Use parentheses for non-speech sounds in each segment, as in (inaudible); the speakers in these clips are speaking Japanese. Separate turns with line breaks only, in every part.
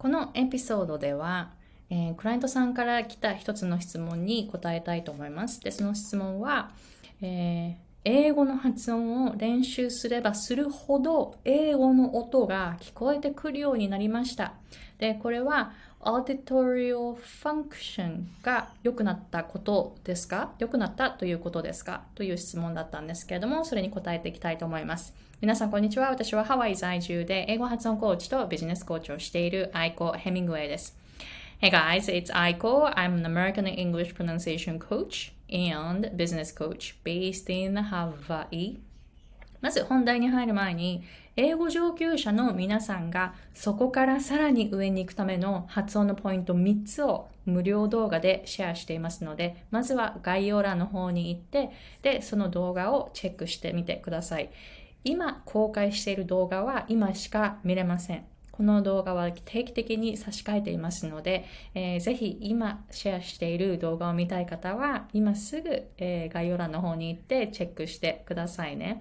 このエピソードでは、えー、クライアントさんから来た一つの質問に答えたいと思います。で、その質問は、えー、英語の発音を練習すればするほど英語の音が聞こえてくるようになりました。で、これは auditory function が良くなったことですか？良くなったということですか？という質問だったんですけれども、それに答えていきたいと思います。皆さん、こんにちは。私はハワイ在住で英語発音コーチとビジネスコーチをしているアイコ・ヘミングウェイです。Hey guys, it's Aiko. I'm an American English pronunciation coach and business coach based in Hawaii. まず本題に入る前に、英語上級者の皆さんがそこからさらに上に行くための発音のポイント3つを無料動画でシェアしていますので、まずは概要欄の方に行って、で、その動画をチェックしてみてください。今公開している動画は今しか見れません。この動画は定期的に差し替えていますので、えー、ぜひ今シェアしている動画を見たい方は今すぐ、えー、概要欄の方に行ってチェックしてくださいね。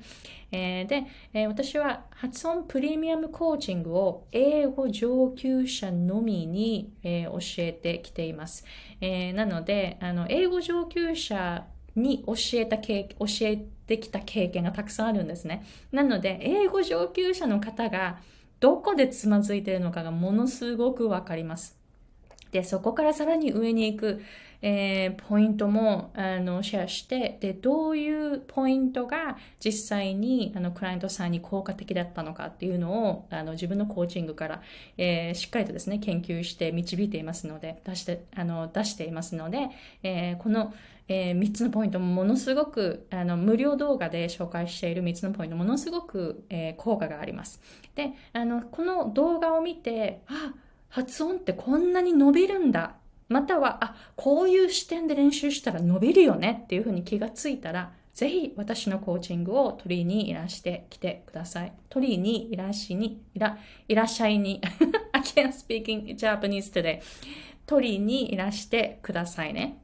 えー、で、えー、私は発音プレミアムコーチングを英語上級者のみに、えー、教えてきています。えー、なので、あの英語上級者に教えた経教えてきた経験がたくさんあるんですね。なので、英語上級者の方がどこでつまずいているのかがものすごくわかります。で、そこからさらに上に行く、えー、ポイントもあのシェアして、で、どういうポイントが実際にあのクライアントさんに効果的だったのかっていうのをあの自分のコーチングから、えー、しっかりとですね、研究して導いていますので、出して、あの出していますので、えー、この、えー、3つのポイントもものすごくあの無料動画で紹介している3つのポイントものすごく、えー、効果があります。で、あの、この動画を見て、あ、発音ってこんなに伸びるんだ。または、あ、こういう視点で練習したら伸びるよねっていうふうに気がついたら、ぜひ私のコーチングを取りにいらしてきてください。取りにいらしに、いら、いらっしゃいに。(laughs) I can't speak in Japanese today. 取りにいらしてくださいね。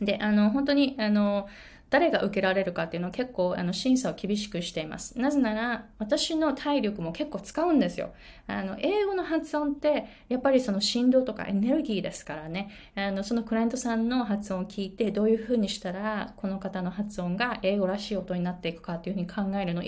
で、あの、本当に、あの、誰が受けられるかっていうのを結構あの審査を厳しくしています。なぜなら私の体力も結構使うんですよ。あの英語の発音ってやっぱりその振動とかエネルギーですからね。あのそのクライアントさんの発音を聞いてどういうふうにしたらこの方の発音が英語らしい音になっていくかっていうふうに考えるの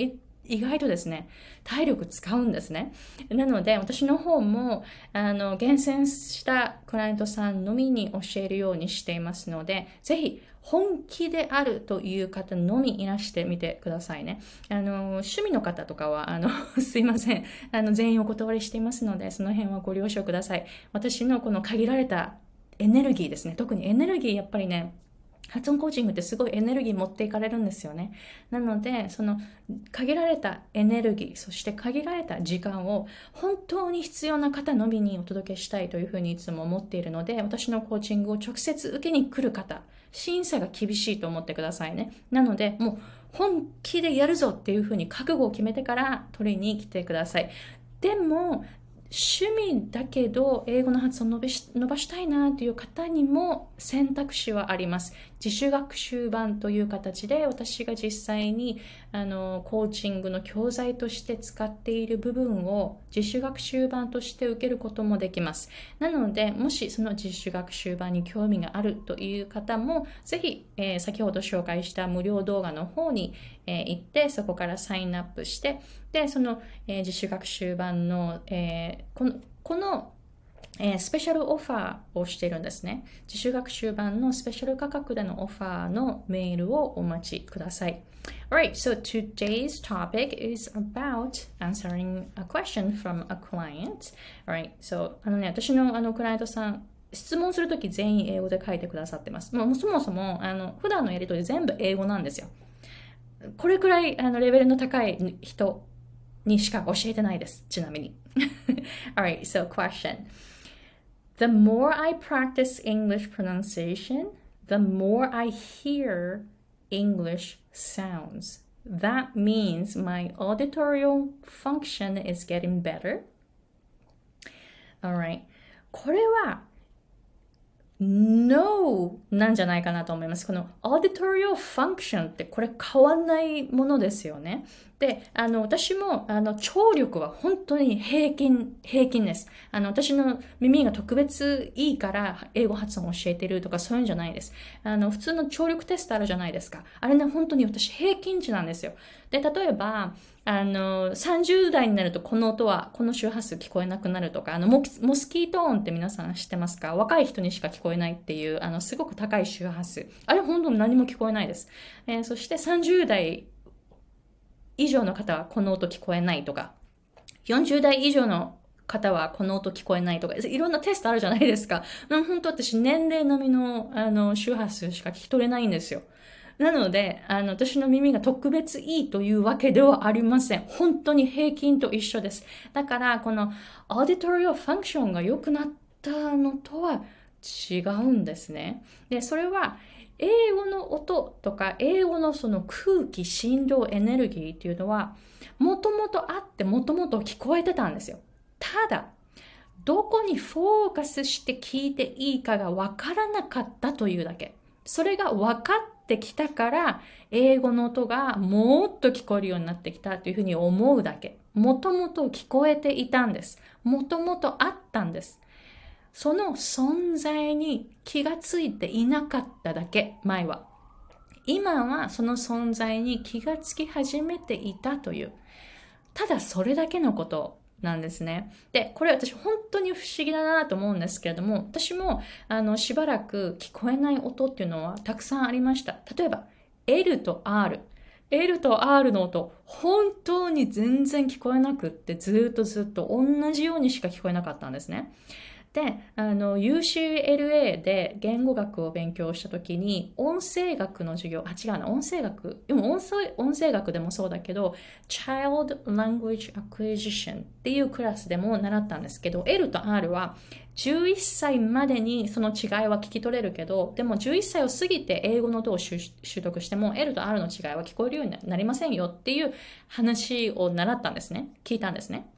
意外とですね、体力使うんですね。なので、私の方も、あの、厳選したクライアントさんのみに教えるようにしていますので、ぜひ、本気であるという方のみいらしてみてくださいね。あの、趣味の方とかは、あの、(laughs) すいません。あの、全員お断りしていますので、その辺はご了承ください。私のこの限られたエネルギーですね。特にエネルギー、やっぱりね、発音コーチングってすごいエネルギー持っていかれるんですよね。なので、その限られたエネルギー、そして限られた時間を本当に必要な方のみにお届けしたいというふうにいつも思っているので、私のコーチングを直接受けに来る方、審査が厳しいと思ってくださいね。なので、もう本気でやるぞっていうふうに覚悟を決めてから取りに来てください。でも、趣味だけど英語の発音を伸ばしたいなという方にも選択肢はあります。自主学習版という形で私が実際にあのコーチングの教材として使っている部分を自主学習版として受けることもできます。なので、もしその自主学習版に興味があるという方も、ぜひ、えー、先ほど紹介した無料動画の方に、えー、行って、そこからサインアップして、で、その、えー、自主学習版の、えこのこのえー、スペシャルオファーをしているんですね。自主学習版のスペシャル価格でのオファーのメールをお待ちください。Alright, so today's topic is about answering a question from a client. Alright, so あのね、私のあのクライアントさん、質問するとき全員英語で書いてくださってます。もうそもそもあの普段のやりとり全部英語なんですよ。これくらいあのレベルの高い人にしか教えてないです。ちなみに。Alright, so (laughs) question. The more I practice English pronunciation, the more I hear English sounds. That means my auditorial function is getting better. Alright. これは No なんじゃないかなと思います。この auditorial function ってこれ変わんないものですよね。で、あの、私も、あの、聴力は本当に平均、平均です。あの、私の耳が特別いいから英語発音を教えてるとかそういうんじゃないです。あの、普通の聴力テストあるじゃないですか。あれね、本当に私平均値なんですよ。で、例えば、あの、30代になるとこの音は、この周波数聞こえなくなるとか、あのモ、モスキート音って皆さん知ってますか？若い人にしか聞こえないっていう、あの、すごく高い周波数。あれ本当に何も聞こえないです。えー、そして30代以上の方はこの音聞こえないとか、40代以上の方はこの音聞こえないとか、いろんなテストあるじゃないですか。(laughs) 本当私年齢並みのあの周波数しか聞き取れないんですよ。なので、あの、私の耳が特別いいというわけではありません。本当に平均と一緒です。だから、このオーディトリオファンクションが良くなったのとは違うんですね。で、それは、英語の音とか英語のその空気、振動、エネルギーっていうのはもともとあってもともと聞こえてたんですよ。ただ、どこにフォーカスして聞いていいかがわからなかったというだけ。それが分かってきたから英語の音がもっと聞こえるようになってきたというふうに思うだけ。もともと聞こえていたんです。もともとあったんです。その存在に気がついていなかっただけ、前は。今はその存在に気がつき始めていたという。ただそれだけのことなんですね。で、これ私本当に不思議だなと思うんですけれども、私もあのしばらく聞こえない音っていうのはたくさんありました。例えば、L と R。L と R の音、本当に全然聞こえなくって、ずっとずっと同じようにしか聞こえなかったんですね。で、あの、UCLA で言語学を勉強した時に、音声学の授業、あ、違うな、音声学、でも音声音声学でもそうだけど、Child Language Acquisition っていうクラスでも習ったんですけど、L と R は11歳までにその違いは聞き取れるけど、でも11歳を過ぎて英語の音を習得しても L と R の違いは聞こえるようになりませんよっていう話を習ったんですね。聞いたんですね。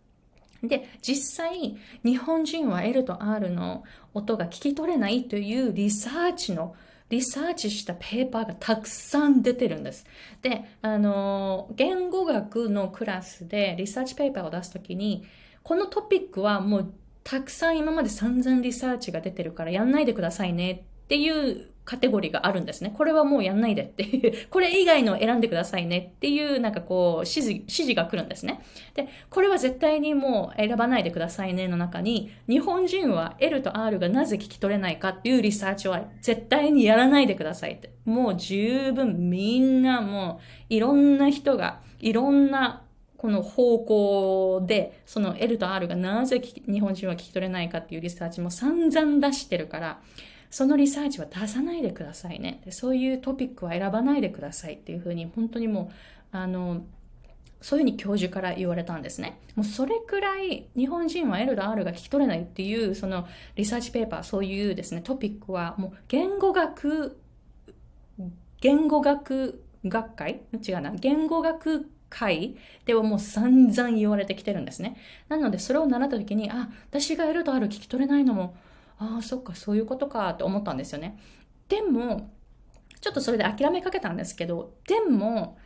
で、実際、日本人は L と R の音が聞き取れないというリサーチの、リサーチしたペーパーがたくさん出てるんです。で、あの、言語学のクラスでリサーチペーパーを出すときに、このトピックはもうたくさん今まで散々リサーチが出てるからやんないでくださいねっていうカテゴリーがあるんですね。これはもうやんないでっていう、(laughs) これ以外の選んでくださいねっていう、なんかこう、指示、指示が来るんですね。で、これは絶対にもう選ばないでくださいねの中に、日本人は L と R がなぜ聞き取れないかっていうリサーチは絶対にやらないでくださいって。もう十分みんなもう、いろんな人が、いろんなこの方向で、その L と R がなぜ日本人は聞き取れないかっていうリサーチも散々出してるから、そのリサーチは出さないでくださいね。でそういうトピックは選ばないでくださいっていうふうに、本当にもう、あの、そういうふうに教授から言われたんですね。もうそれくらい日本人は L と R が聞き取れないっていう、そのリサーチペーパー、そういうですね、トピックはもう言語学、言語学学会？違うな。言語学会ではもう散々言われてきてるんですね。なのでそれを習った時に、あ、私が L と R 聞き取れないのもああ、そっか、そういうことかって思ったんですよね。でも、ちょっとそれで諦めかけたんですけど、でも、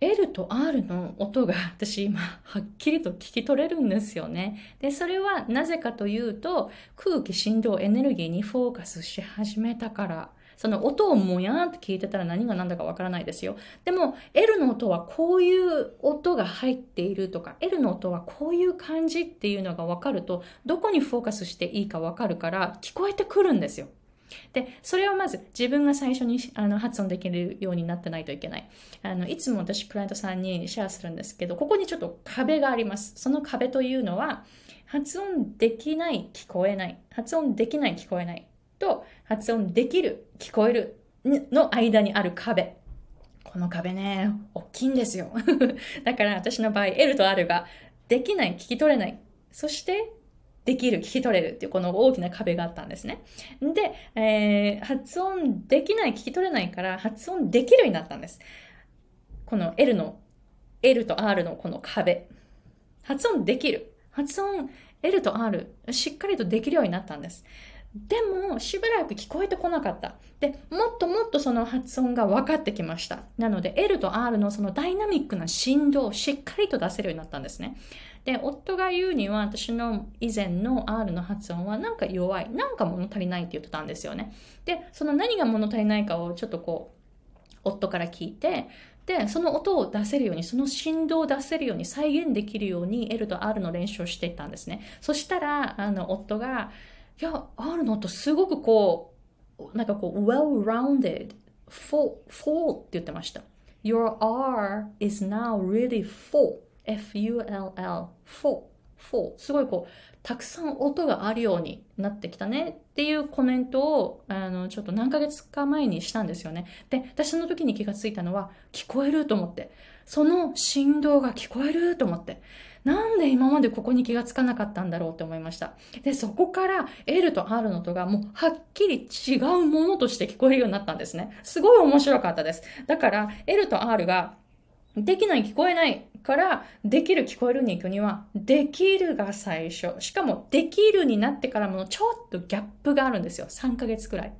L と R の音が私今はっきりと聞き取れるんですよね。で、それはなぜかというと空気、振動、エネルギーにフォーカスし始めたからその音をもやーって聞いてたら何が何だかわからないですよ。でも L の音はこういう音が入っているとか L の音はこういう感じっていうのがわかるとどこにフォーカスしていいかわかるから聞こえてくるんですよ。で、それはまず自分が最初にあの発音できるようになってないといけない。あの、いつも私クライアントさんにシェアするんですけど、ここにちょっと壁があります。その壁というのは、発音できない、聞こえない。発音できない、聞こえない。と発音できる、聞こえるの間にある壁。この壁ね、大きいんですよ。(laughs) だから私の場合、L と R ができない、聞き取れない。そして、できる、聞き取れるっていうこの大きな壁があったんですね。で、えー、発音できない、聞き取れないから発音できるようになったんです。この L の、L と R のこの壁。発音できる。発音 L と R、しっかりとできるようになったんです。でも、しばらく聞こえてこなかった。で、もっともっとその発音が分かってきました。なので、L と R のそのダイナミックな振動をしっかりと出せるようになったんですね。で、夫が言うには、私の以前の R の発音はなんか弱い、なんか物足りないって言ってたんですよね。で、その何が物足りないかをちょっとこう、夫から聞いて、で、その音を出せるように、その振動を出せるように、再現できるように L と R の練習をしていったんですね。そしたら、あの、夫が、いや、R の音すごくこう、なんかこう、well-rounded, full, full って言ってました。Your R is now really full. F-U-L-L, full, full. すごいこう、たくさん音があるようになってきたねっていうコメントを、あの、ちょっと何ヶ月か前にしたんですよね。で、私の時に気がついたのは、聞こえると思って。その振動が聞こえると思って。なんで今までここに気がつかなかったんだろうって思いました。で、そこから L と R の音がもうはっきり違うものとして聞こえるようになったんですね。すごい面白かったです。だから L と R ができない聞こえないからできる聞こえるに行くにはできるが最初。しかもできるになってからもちょっとギャップがあるんですよ。3ヶ月くらい。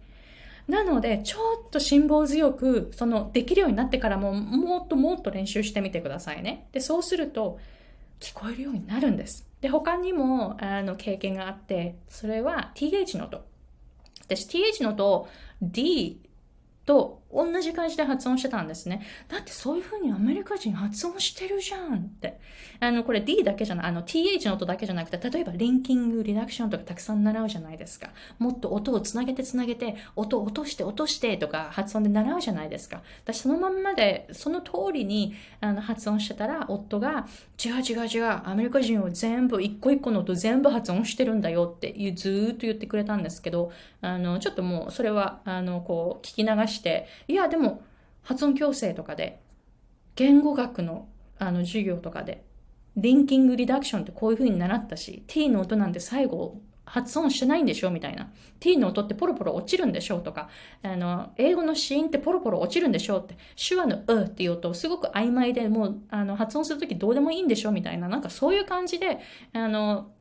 なので、ちょっと辛抱強く、その、できるようになってからも、もっともっと練習してみてくださいね。で、そうすると、聞こえるようになるんです。で、他にも、あの、経験があって、それは th の音。私、th の音、d と同じ感じで発音してたんですね。だってそういう風にアメリカ人発音してるじゃんって。あの、これ D だけじゃない、あの TH の音だけじゃなくて、例えばリンキング、リダクションとかたくさん習うじゃないですか。もっと音をつなげてつなげて、音を落として落としてとか発音で習うじゃないですか。私そのまんまで、その通りにあの発音してたら、夫が、違う違う違う、アメリカ人を全部、一個一個の音全部発音してるんだよってずーっと言ってくれたんですけど、あの、ちょっともうそれは、あの、こう、聞き流して、いや、でも、発音矯正とかで、言語学のあの授業とかで、リンキングリダクションってこういう風に習ったし、t の音なんて最後発音してないんでしょみたいな。t の音ってポロポロ落ちるんでしょとか、あの、英語の子音ってポロポロ落ちるんでしょって、手話のうっていう音すごく曖昧で、もう、あの、発音するときどうでもいいんでしょみたいな、なんかそういう感じで、あの、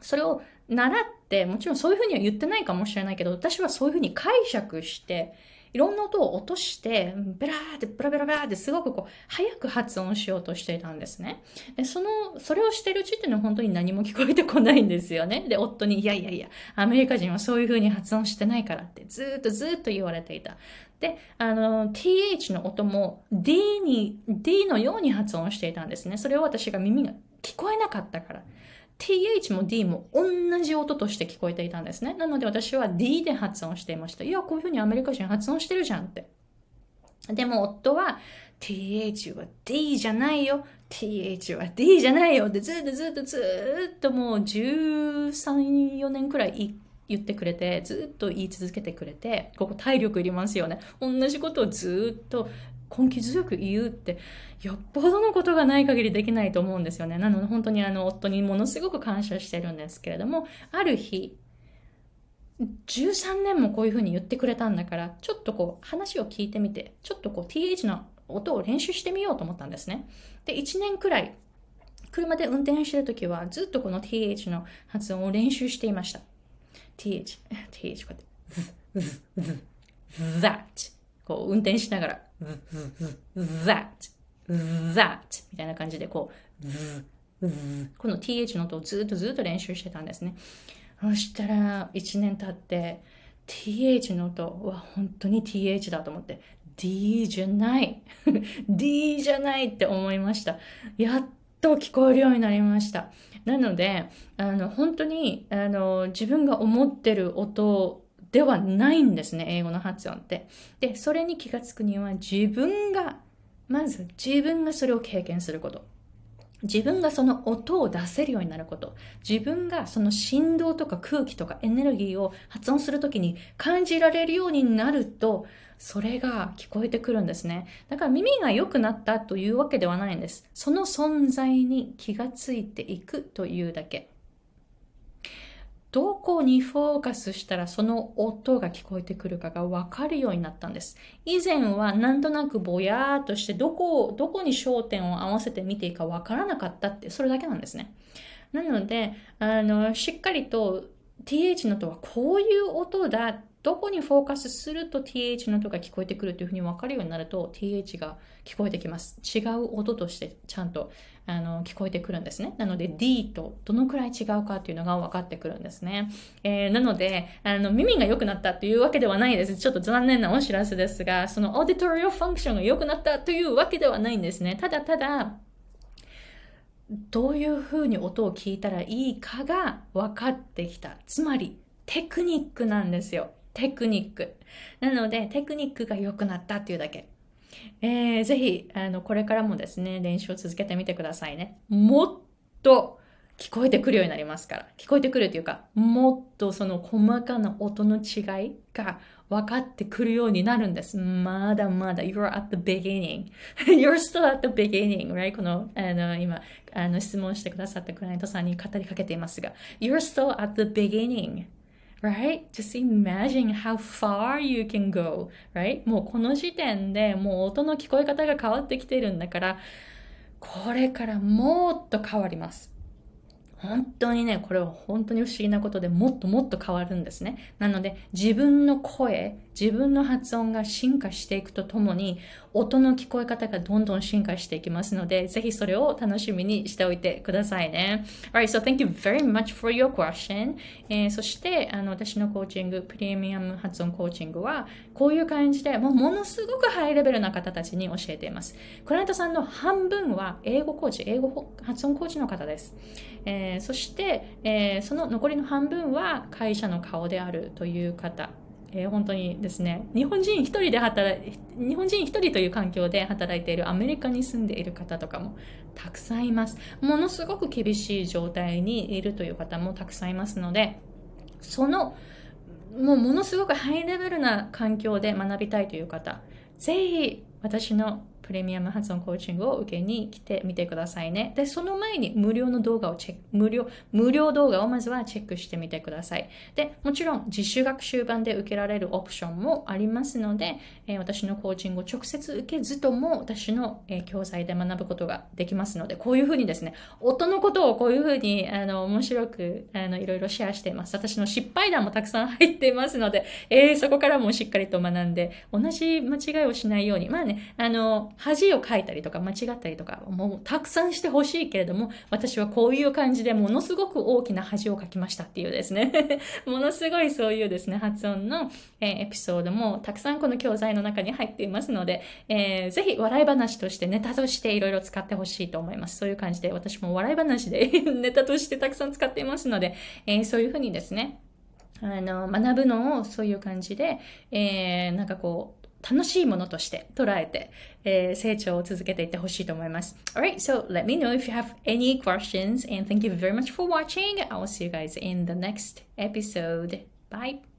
それを習って、もちろんそういう風には言ってないかもしれないけど、私はそういう風に解釈して、いろんな音を落として、ベラーってブラベラベラってすごくこう、早く発音しようとしていたんですね。で、その、それをしてるうちっていうのは本当に何も聞こえてこないんですよね。で、夫に、いやいやいや、アメリカ人はそういう風に発音してないからってずっとずっと言われていた。で、あの、th の音も d に、d のように発音していたんですね。それを私が耳が聞こえなかったから。Th も d も同じ音として聞こえていたんですね。なので私は d で発音していました。いや、こういうふうにアメリカ人発音してるじゃんって。でも夫は th は d じゃないよ。th は d じゃないよ。で、ずっとずっとずっともう13、4年くらい言ってくれて、ずっと言い続けてくれて、ここ体力いりますよね。同じことをずっと根気強く言うって、よっぽどのことがない限りできないと思うんですよね。なので本当にあの夫にものすごく感謝してるんですけれども、ある日、13年もこういうふうに言ってくれたんだから、ちょっとこう話を聞いてみて、ちょっとこう th の音を練習してみようと思ったんですね。で、1年くらい、車で運転してるときはずっとこの th の発音を練習していました。th, (laughs) th こうやって、that こう運転しながら、that, that みたいな感じでこう、この th の音をずっとずっと練習してたんですね。そしたら1年経って th の音は本当に th だと思って d じゃない (laughs) d じゃないって思いました。やっと聞こえるようになりました。なので、あの、本当に、あの、自分が思ってる音ではないんですね、英語の発音って。で、それに気がつくには自分が、まず自分がそれを経験すること。自分がその音を出せるようになること。自分がその振動とか空気とかエネルギーを発音するときに感じられるようになると、それが聞こえてくるんですね。だから耳が良くなったというわけではないんです。その存在に気がついていくというだけ。どこにフォーカスしたらその音が聞こえてくるかがわかるようになったんです。以前はなんとなくぼやーっとしてどこを、どこに焦点を合わせて見ていいかわからなかったって、それだけなんですね。なので、あの、しっかりと th の音はこういう音だ。どこにフォーカスすると th の音が聞こえてくるというふうに分かるようになると th が聞こえてきます。違う音としてちゃんとあの聞こえてくるんですね。なので D とどのくらい違うかっていうのが分かってくるんですね。えー、なのであの耳が良くなったというわけではないです。ちょっと残念なお知らせですが、そのオーディトリオファンクションが良くなったというわけではないんですね。ただただ、どういうふうに音を聞いたらいいかが分かってきた。つまり、テクニックなんですよ。テクニック。なので、テクニックが良くなったっていうだけ。えー、ぜひ、あの、これからもですね、練習を続けてみてくださいね。もっと聞こえてくるようになりますから。聞こえてくるというか、もっとその細かな音の違いが分かってくるようになるんです。まだまだ、you're at the beginning. you're still at the beginning, right? この、あの、今、あの、質問してくださったクライアントさんに語りかけていますが、you're still at the beginning. right? Just imagine how far you can go, right? もうこの時点でもう音の聞こえ方が変わってきてるんだから、これからもっと変わります。本当にね、これは本当に不思議なことでもっともっと変わるんですね。なので、自分の声、自分の発音が進化していくとともに、音の聞こえ方がどんどん進化していきますので、ぜひそれを楽しみにしておいてくださいね。Alright, so thank you very much for your question. えー、そして、あの、私のコーチング、プレミアム発音コーチングは、こういう感じで、もうものすごくハイレベルな方たちに教えています。クライアントさんの半分は英語コーチ、英語発音コーチの方です。えー、そして、えー、その残りの半分は会社の顔であるという方。えー、本当にですね、日本人一人で働い、日本人一人という環境で働いているアメリカに住んでいる方とかもたくさんいます。ものすごく厳しい状態にいるという方もたくさんいますので、その、もうものすごくハイレベルな環境で学びたいという方、ぜひ私のプレミアム発音コーチングを受けに来てみてくださいね。で、その前に無料の動画をチェック、無料、無料動画をまずはチェックしてみてください。で、もちろん自主学習版で受けられるオプションもありますので、えー、私のコーチングを直接受けずとも私の、えー、教材で学ぶことができますので、こういうふうにですね、音のことをこういうふうに、あの、面白く、あの、いろいろシェアしています。私の失敗談もたくさん入っていますので、えー、そこからもしっかりと学んで、同じ間違いをしないように、まあね、あの、恥をかいたりとか間違ったりとか、もうたくさんしてほしいけれども、私はこういう感じでものすごく大きな恥をかきましたっていうですね (laughs) ものすごいそういうですね、発音の、え、エピソードもたくさんこの教材の中に入っていますので、えー、ぜひ笑い話としてネタとしていろいろ使ってほしいと思います。そういう感じで私も笑い話で (laughs) ネタとしてたくさん使っていますので、えー、そういうふうにですね、あの、学ぶのをそういう感じで、えー、なんかこう、楽しいものとして捉えて、えー、成長を続けていってほしいと思います。Alright, so let me know if you have any questions and thank you very much for watching. I will see you guys in the next episode. Bye!